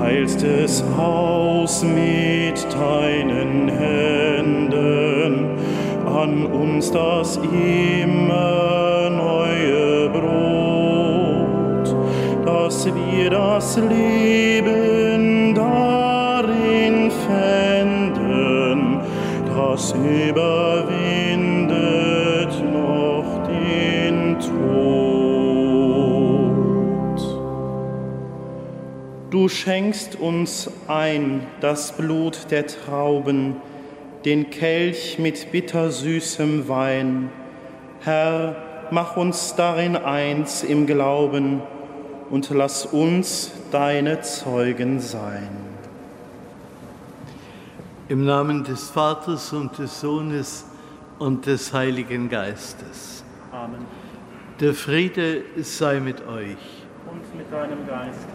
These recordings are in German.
hältst Haus mit deinen Händen, an uns das immer neue Brot, dass wir das Leben darin fänden, das überwindet Du schenkst uns ein das Blut der Trauben, den Kelch mit bittersüßem Wein. Herr, mach uns darin eins im Glauben und lass uns deine Zeugen sein. Im Namen des Vaters und des Sohnes und des Heiligen Geistes. Amen. Der Friede sei mit euch. Und mit deinem Geist.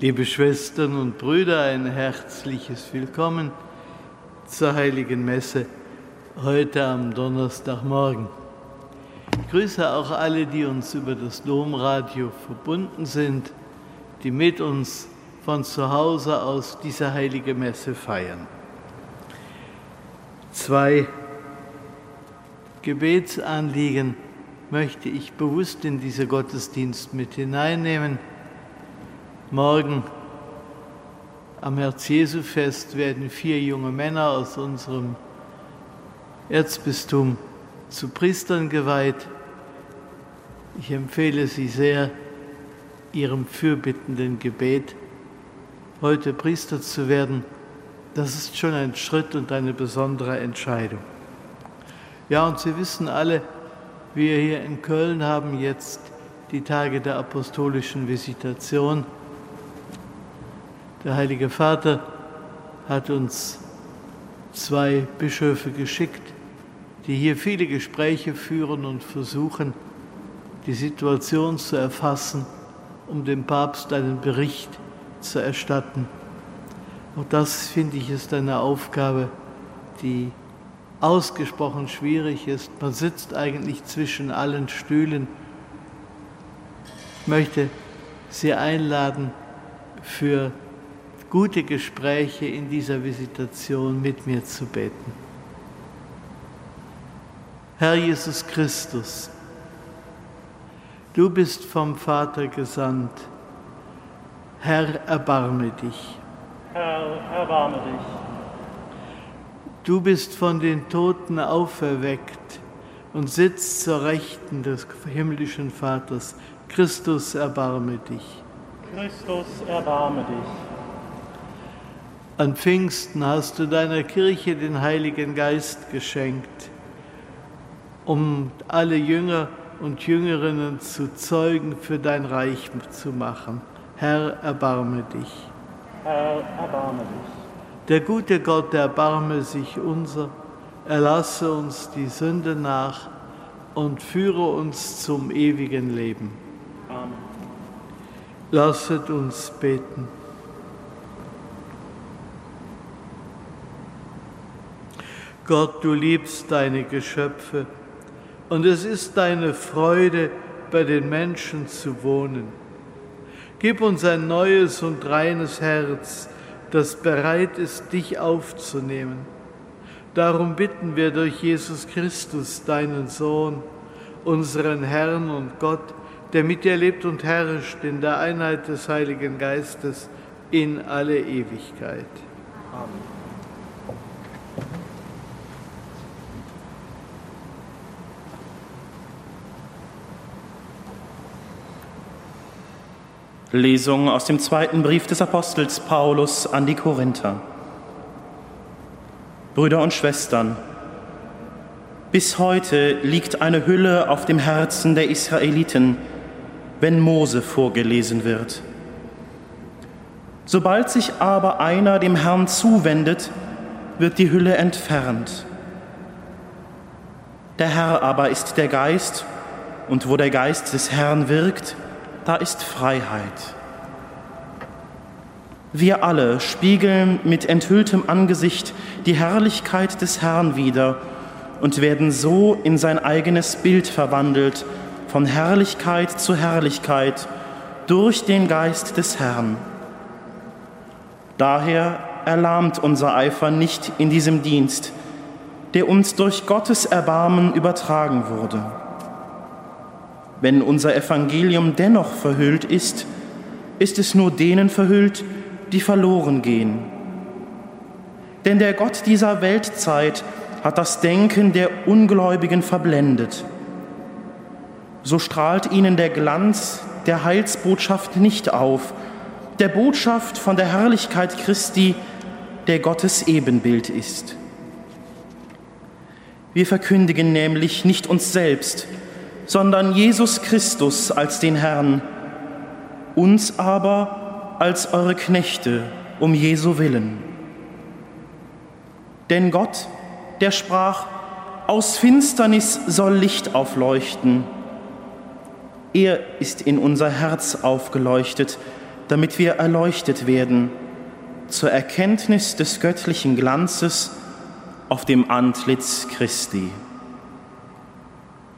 Liebe Schwestern und Brüder, ein herzliches Willkommen zur Heiligen Messe heute am Donnerstagmorgen. Ich grüße auch alle, die uns über das Domradio verbunden sind, die mit uns von zu Hause aus diese heilige Messe feiern. Zwei Gebetsanliegen möchte ich bewusst in diese Gottesdienst mit hineinnehmen. Morgen am Herz-Jesu-Fest werden vier junge Männer aus unserem Erzbistum zu Priestern geweiht. Ich empfehle Sie sehr, Ihrem fürbittenden Gebet heute Priester zu werden. Das ist schon ein Schritt und eine besondere Entscheidung. Ja, und Sie wissen alle, wir hier in Köln haben jetzt die Tage der apostolischen Visitation. Der Heilige Vater hat uns zwei Bischöfe geschickt, die hier viele Gespräche führen und versuchen, die Situation zu erfassen, um dem Papst einen Bericht zu erstatten. Und das, finde ich, ist eine Aufgabe, die ausgesprochen schwierig ist. Man sitzt eigentlich zwischen allen Stühlen. Ich möchte Sie einladen, für gute Gespräche in dieser Visitation mit mir zu beten. Herr Jesus Christus, du bist vom Vater gesandt. Herr, erbarme dich. Herr, erbarme dich. Du bist von den Toten auferweckt und sitzt zur Rechten des himmlischen Vaters. Christus, erbarme dich. Christus, erbarme dich. An Pfingsten hast du deiner Kirche den Heiligen Geist geschenkt, um alle Jünger und Jüngerinnen zu Zeugen für dein Reich zu machen. Herr, erbarme dich. Herr, erbarme dich. Der gute Gott erbarme sich unser, erlasse uns die Sünde nach und führe uns zum ewigen Leben. Amen. Lasset uns beten. Gott, du liebst deine Geschöpfe und es ist deine Freude, bei den Menschen zu wohnen. Gib uns ein neues und reines Herz, das bereit ist, dich aufzunehmen. Darum bitten wir durch Jesus Christus, deinen Sohn, unseren Herrn und Gott, der mit dir lebt und herrscht in der Einheit des Heiligen Geistes in alle Ewigkeit. Amen. Lesung aus dem zweiten Brief des Apostels Paulus an die Korinther. Brüder und Schwestern, bis heute liegt eine Hülle auf dem Herzen der Israeliten, wenn Mose vorgelesen wird. Sobald sich aber einer dem Herrn zuwendet, wird die Hülle entfernt. Der Herr aber ist der Geist, und wo der Geist des Herrn wirkt, da ist Freiheit. Wir alle spiegeln mit enthülltem Angesicht die Herrlichkeit des Herrn wider und werden so in sein eigenes Bild verwandelt, von Herrlichkeit zu Herrlichkeit, durch den Geist des Herrn. Daher erlahmt unser Eifer nicht in diesem Dienst, der uns durch Gottes Erbarmen übertragen wurde. Wenn unser Evangelium dennoch verhüllt ist, ist es nur denen verhüllt, die verloren gehen. Denn der Gott dieser Weltzeit hat das Denken der Ungläubigen verblendet. So strahlt ihnen der Glanz der Heilsbotschaft nicht auf, der Botschaft von der Herrlichkeit Christi, der Gottes Ebenbild ist. Wir verkündigen nämlich nicht uns selbst, sondern Jesus Christus als den Herrn, uns aber als eure Knechte um Jesu willen. Denn Gott, der sprach, aus Finsternis soll Licht aufleuchten, er ist in unser Herz aufgeleuchtet, damit wir erleuchtet werden zur Erkenntnis des göttlichen Glanzes auf dem Antlitz Christi.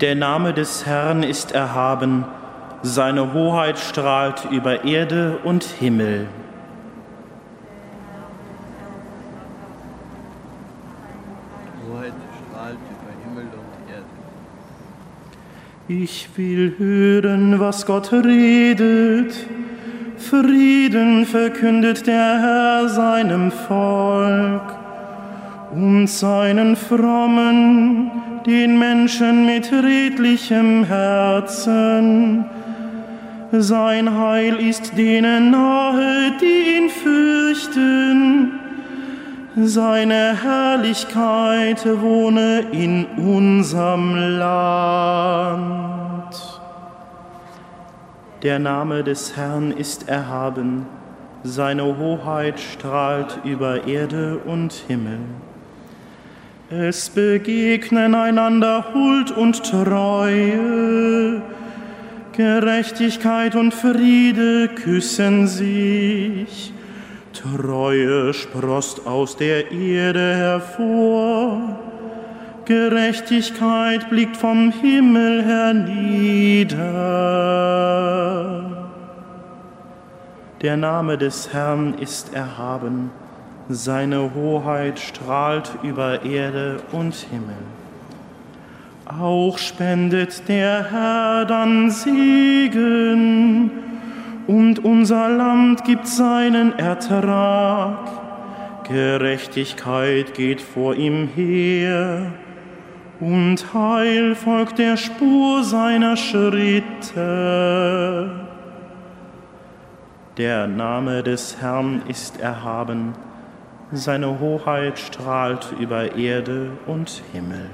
Der Name des Herrn ist erhaben, seine Hoheit strahlt über Erde und Himmel. Hoheit strahlt über Himmel und Erde. Ich will hören, was Gott redet. Frieden verkündet der Herr seinem Volk und seinen frommen den Menschen mit redlichem Herzen. Sein Heil ist denen nahe, die ihn fürchten. Seine Herrlichkeit wohne in unserem Land. Der Name des Herrn ist erhaben, seine Hoheit strahlt über Erde und Himmel. Es begegnen einander Huld und Treue, Gerechtigkeit und Friede küssen sich. Treue sprost aus der Erde hervor, Gerechtigkeit blickt vom Himmel hernieder. Der Name des Herrn ist erhaben seine Hoheit strahlt über Erde und Himmel. Auch spendet der Herr dann Segen und unser Land gibt seinen Ertrag. Gerechtigkeit geht vor ihm her und Heil folgt der Spur seiner Schritte. Der Name des Herrn ist erhaben seine Hoheit strahlt über Erde und Himmel.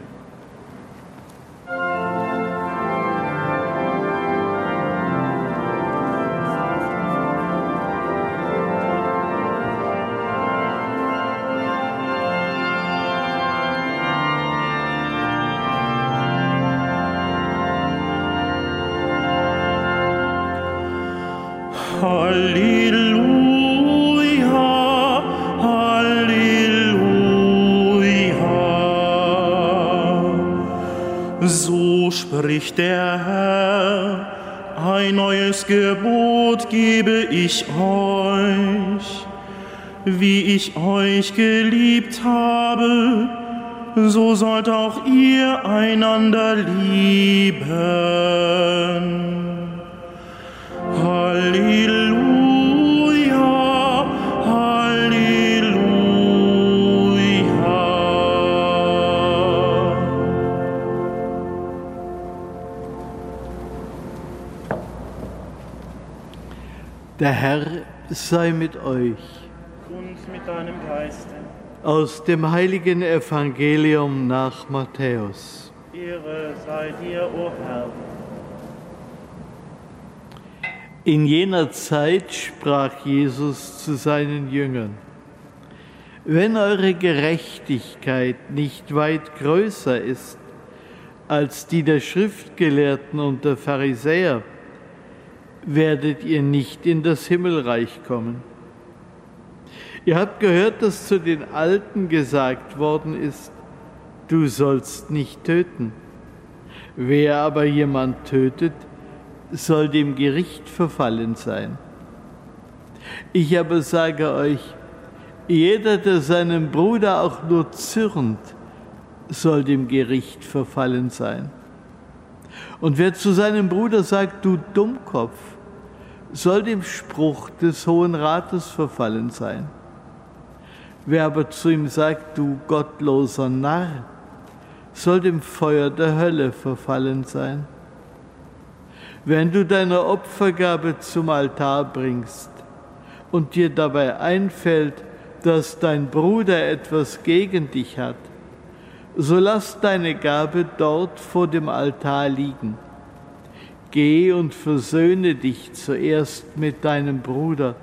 Ich euch. Wie ich euch geliebt habe, so sollt auch ihr einander lieben. Halleluja. Der Herr sei mit euch. Und mit deinem Geiste. Aus dem heiligen Evangelium nach Matthäus. Ehre sei dir, o Herr. In jener Zeit sprach Jesus zu seinen Jüngern, wenn eure Gerechtigkeit nicht weit größer ist als die der Schriftgelehrten und der Pharisäer, werdet ihr nicht in das Himmelreich kommen. Ihr habt gehört, dass zu den Alten gesagt worden ist, du sollst nicht töten. Wer aber jemand tötet, soll dem Gericht verfallen sein. Ich aber sage euch, jeder, der seinem Bruder auch nur zürnt, soll dem Gericht verfallen sein. Und wer zu seinem Bruder sagt, du Dummkopf, soll dem Spruch des Hohen Rates verfallen sein. Wer aber zu ihm sagt, du gottloser Narr, soll dem Feuer der Hölle verfallen sein. Wenn du deine Opfergabe zum Altar bringst und dir dabei einfällt, dass dein Bruder etwas gegen dich hat, so lass deine Gabe dort vor dem Altar liegen. Geh und versöhne dich zuerst mit deinem Bruder,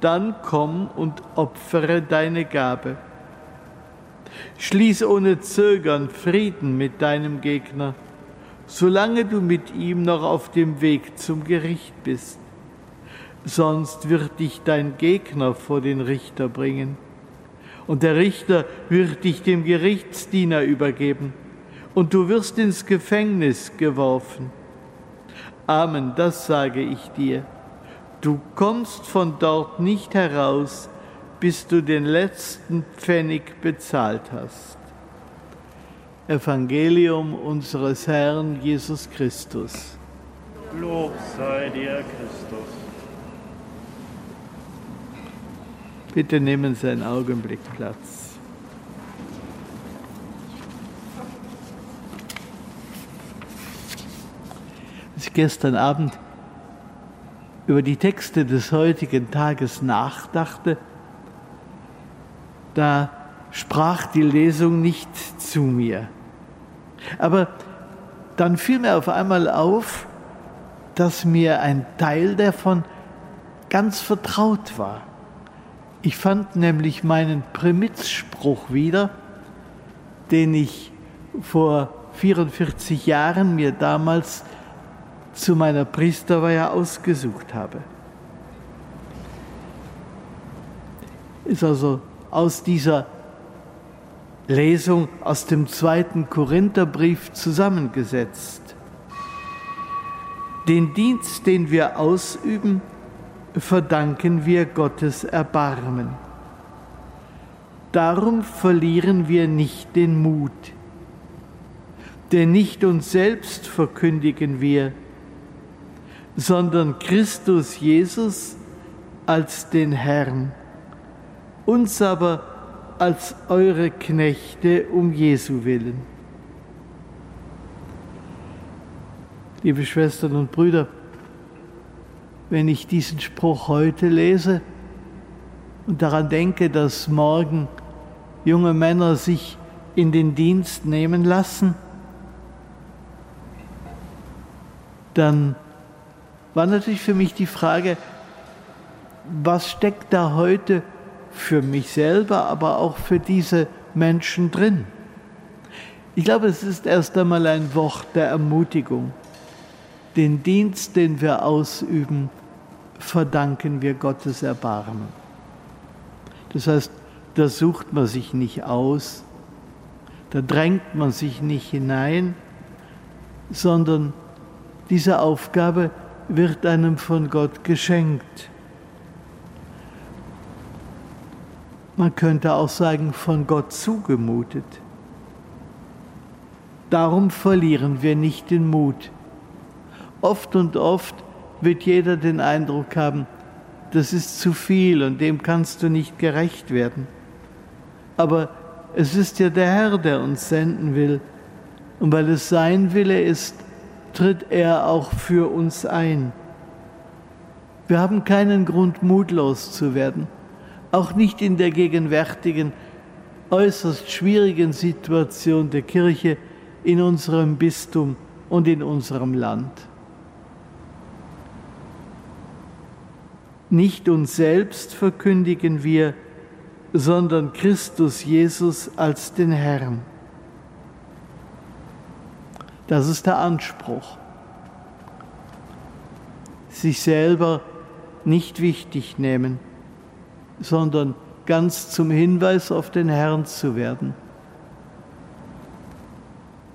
dann komm und opfere deine Gabe. Schließ ohne Zögern Frieden mit deinem Gegner solange du mit ihm noch auf dem Weg zum Gericht bist. Sonst wird dich dein Gegner vor den Richter bringen. Und der Richter wird dich dem Gerichtsdiener übergeben. Und du wirst ins Gefängnis geworfen. Amen, das sage ich dir. Du kommst von dort nicht heraus, bis du den letzten Pfennig bezahlt hast. Evangelium unseres Herrn Jesus Christus. Lob sei dir, Christus. Bitte nehmen Sie einen Augenblick Platz. Als ich gestern Abend über die Texte des heutigen Tages nachdachte, da sprach die Lesung nicht zu mir. Aber dann fiel mir auf einmal auf, dass mir ein Teil davon ganz vertraut war. Ich fand nämlich meinen Primizspruch wieder, den ich vor 44 Jahren mir damals zu meiner Priesterweihe ausgesucht habe. Ist also aus dieser Lesung aus dem zweiten Korintherbrief zusammengesetzt. Den Dienst, den wir ausüben, verdanken wir Gottes Erbarmen. Darum verlieren wir nicht den Mut, denn nicht uns selbst verkündigen wir, sondern Christus Jesus als den Herrn, uns aber als eure Knechte um Jesu willen. Liebe Schwestern und Brüder, wenn ich diesen Spruch heute lese und daran denke, dass morgen junge Männer sich in den Dienst nehmen lassen, dann war natürlich für mich die Frage, was steckt da heute für mich selber, aber auch für diese Menschen drin. Ich glaube, es ist erst einmal ein Wort der Ermutigung. Den Dienst, den wir ausüben, verdanken wir Gottes Erbarmen. Das heißt, da sucht man sich nicht aus, da drängt man sich nicht hinein, sondern diese Aufgabe wird einem von Gott geschenkt. Man könnte auch sagen, von Gott zugemutet. Darum verlieren wir nicht den Mut. Oft und oft wird jeder den Eindruck haben, das ist zu viel und dem kannst du nicht gerecht werden. Aber es ist ja der Herr, der uns senden will. Und weil es sein Wille ist, tritt er auch für uns ein. Wir haben keinen Grund, mutlos zu werden auch nicht in der gegenwärtigen äußerst schwierigen Situation der Kirche in unserem Bistum und in unserem Land. Nicht uns selbst verkündigen wir, sondern Christus Jesus als den Herrn. Das ist der Anspruch. Sich selber nicht wichtig nehmen, sondern ganz zum Hinweis auf den Herrn zu werden.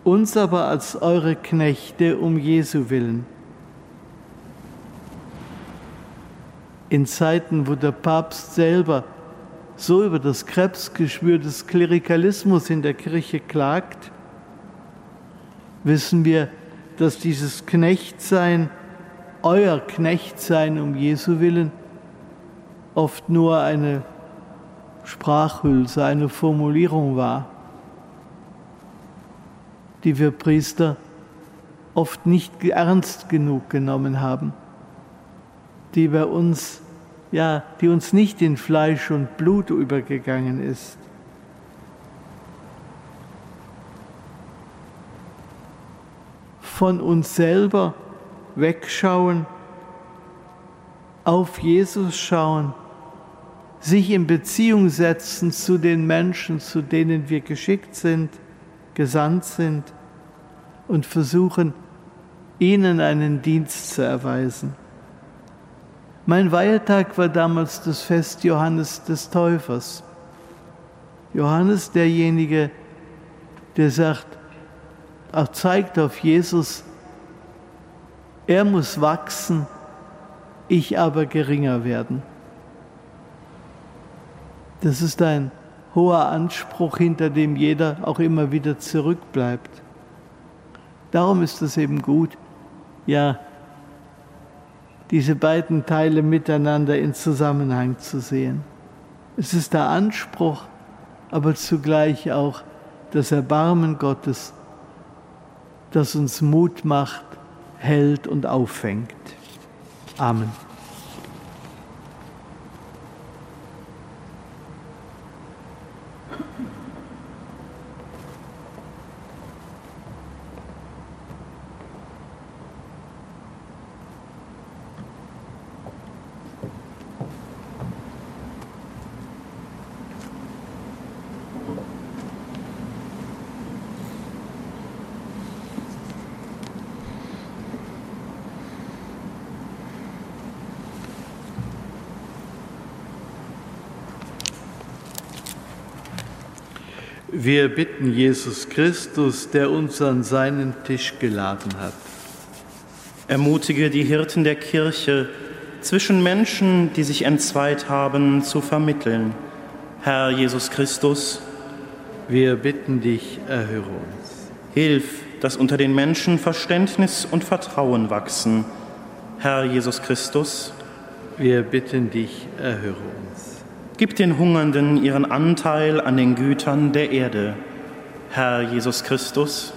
Uns aber als eure Knechte um Jesu willen. In Zeiten, wo der Papst selber so über das Krebsgeschwür des Klerikalismus in der Kirche klagt, wissen wir, dass dieses Knechtsein, euer Knechtsein um Jesu willen, oft nur eine Sprachhülse, eine Formulierung war, die wir Priester oft nicht ernst genug genommen haben, die bei uns ja, die uns nicht in Fleisch und Blut übergegangen ist. Von uns selber wegschauen, auf Jesus schauen, sich in Beziehung setzen zu den Menschen, zu denen wir geschickt sind, gesandt sind und versuchen, ihnen einen Dienst zu erweisen. Mein Weihentag war damals das Fest Johannes des Täufers. Johannes derjenige, der sagt, auch zeigt auf Jesus, er muss wachsen, ich aber geringer werden. Das ist ein hoher Anspruch, hinter dem jeder auch immer wieder zurückbleibt. Darum ist es eben gut, ja, diese beiden Teile miteinander in Zusammenhang zu sehen. Es ist der Anspruch, aber zugleich auch das Erbarmen Gottes, das uns Mut macht, hält und auffängt. Amen. Wir bitten Jesus Christus, der uns an seinen Tisch geladen hat. Ermutige die Hirten der Kirche, zwischen Menschen, die sich entzweit haben, zu vermitteln. Herr Jesus Christus, wir bitten dich, erhöre uns. Hilf, dass unter den Menschen Verständnis und Vertrauen wachsen. Herr Jesus Christus, wir bitten dich, erhöre uns. Gib den Hungernden ihren Anteil an den Gütern der Erde. Herr Jesus Christus,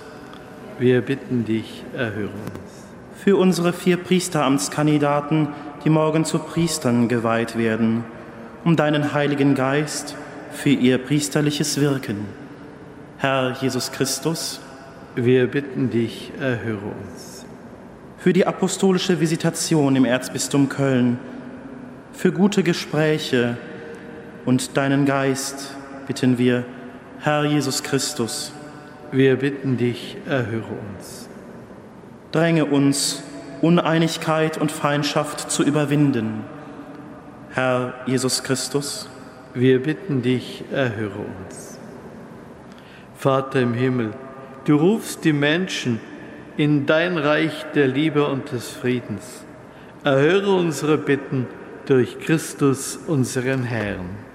wir bitten dich, erhöre uns. Für unsere vier Priesteramtskandidaten, die morgen zu Priestern geweiht werden, um deinen Heiligen Geist für ihr priesterliches Wirken. Herr Jesus Christus, wir bitten dich, erhöre uns. Für die apostolische Visitation im Erzbistum Köln, für gute Gespräche, und deinen Geist bitten wir, Herr Jesus Christus. Wir bitten dich, erhöre uns. Dränge uns, Uneinigkeit und Feindschaft zu überwinden. Herr Jesus Christus. Wir bitten dich, erhöre uns. Vater im Himmel, du rufst die Menschen in dein Reich der Liebe und des Friedens. Erhöre unsere Bitten durch Christus, unseren Herrn.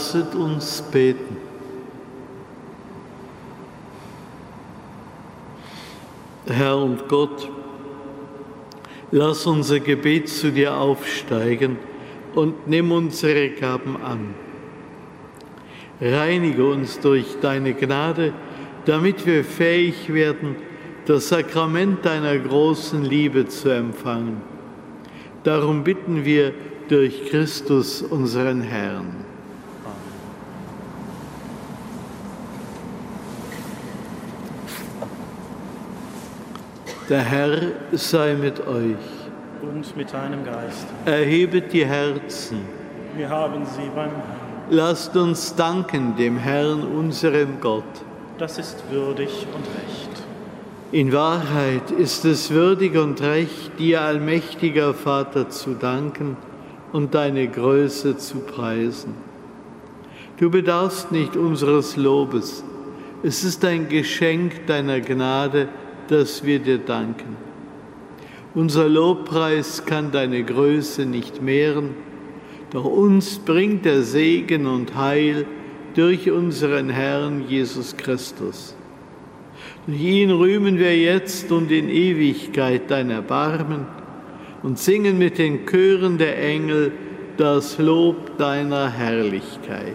Lasset uns beten. Herr und Gott, lass unser Gebet zu dir aufsteigen und nimm unsere Gaben an. Reinige uns durch deine Gnade, damit wir fähig werden, das Sakrament deiner großen Liebe zu empfangen. Darum bitten wir durch Christus, unseren Herrn. Der Herr sei mit euch. Und mit deinem Geist. Erhebet die Herzen. Wir haben sie beim Herrn. Lasst uns danken dem Herrn, unserem Gott. Das ist würdig und recht. In Wahrheit ist es würdig und recht, dir, allmächtiger Vater, zu danken und deine Größe zu preisen. Du bedarfst nicht unseres Lobes. Es ist ein Geschenk deiner Gnade, dass wir dir danken. Unser Lobpreis kann deine Größe nicht mehren, doch uns bringt der Segen und Heil durch unseren Herrn Jesus Christus. Durch ihn rühmen wir jetzt und in Ewigkeit dein Erbarmen und singen mit den Chören der Engel das Lob deiner Herrlichkeit.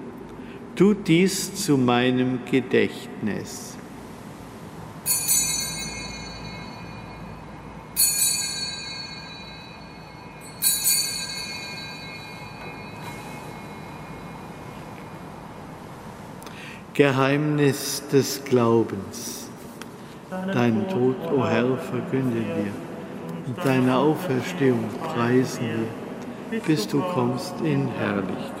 Tut dies zu meinem Gedächtnis. Geheimnis des Glaubens. Deinen Tod, o oh Herr, verkünden wir und deine Auferstehung preisen wir, bis du kommst in Herrlichkeit.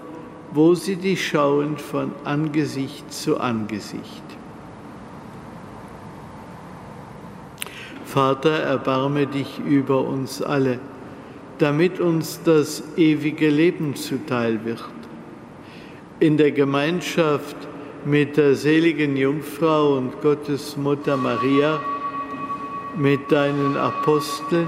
wo sie dich schauen von Angesicht zu Angesicht. Vater, erbarme dich über uns alle, damit uns das ewige Leben zuteil wird. In der Gemeinschaft mit der seligen Jungfrau und Gottes Mutter Maria, mit deinen Aposteln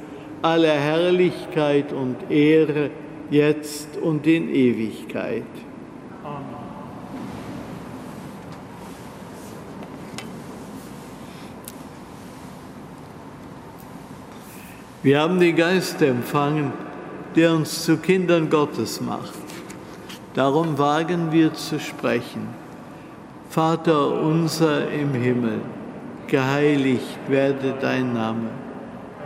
alle Herrlichkeit und Ehre, jetzt und in Ewigkeit. Amen. Wir haben den Geist empfangen, der uns zu Kindern Gottes macht. Darum wagen wir zu sprechen. Vater unser im Himmel geheiligt werde dein Name,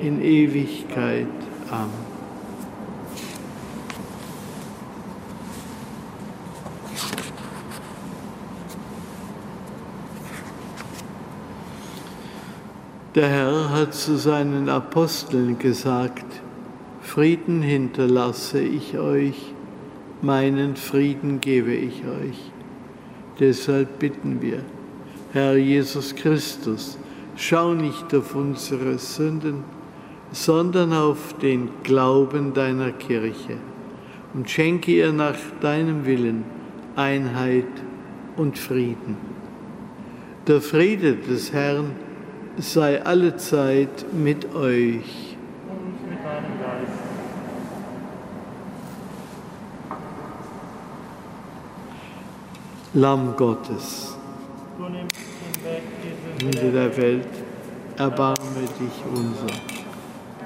in Ewigkeit. Amen. Der Herr hat zu seinen Aposteln gesagt, Frieden hinterlasse ich euch, meinen Frieden gebe ich euch. Deshalb bitten wir, Herr Jesus Christus, schau nicht auf unsere Sünden, sondern auf den Glauben deiner Kirche und schenke ihr nach deinem Willen Einheit und Frieden. Der Friede des Herrn sei allezeit mit euch. Und mit deinem Geist. Lamm Gottes, Du nimmst hinweg diese der Welt, erbarme dich unser.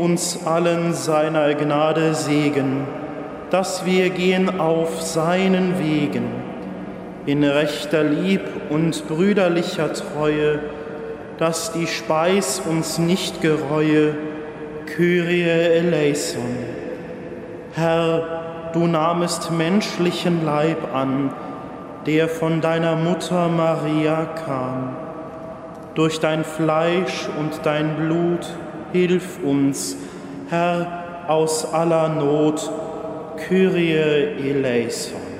Uns allen seiner Gnade Segen, dass wir gehen auf seinen Wegen, in rechter Lieb und brüderlicher Treue, dass die Speis uns nicht gereue, Kyrie eleison. Herr, du nahmest menschlichen Leib an, der von deiner Mutter Maria kam. Durch dein Fleisch und dein Blut hilf uns, Herr, aus aller Not, Kyrie eleison.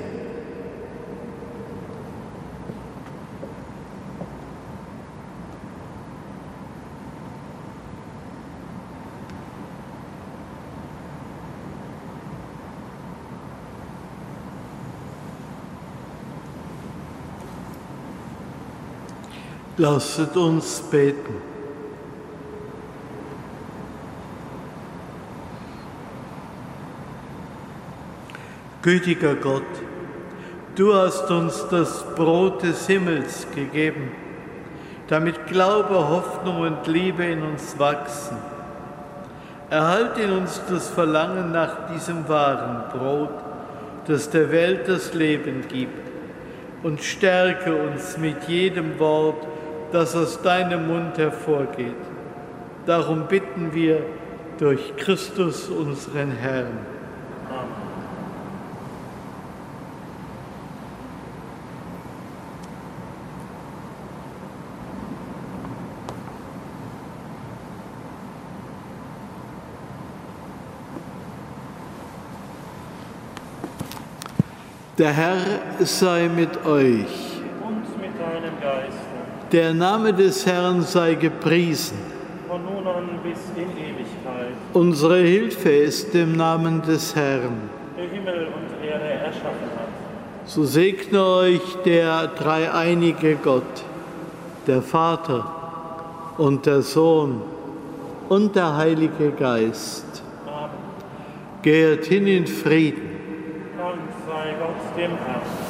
Lasset uns beten. Gütiger Gott, du hast uns das Brot des Himmels gegeben, damit Glaube, Hoffnung und Liebe in uns wachsen. Erhalte in uns das Verlangen nach diesem wahren Brot, das der Welt das Leben gibt, und stärke uns mit jedem Wort, das aus deinem Mund hervorgeht. Darum bitten wir durch Christus unseren Herrn. Der Herr sei mit euch. Und mit deinem Geist. Der Name des Herrn sei gepriesen. Von nun an bis in Ewigkeit. Unsere Hilfe ist im Namen des Herrn. Der Himmel und Erde erschaffen hat. So segne euch der dreieinige Gott, der Vater und der Sohn und der Heilige Geist. Amen. Geht hin in Frieden. Dank sei Gott dem Herrn.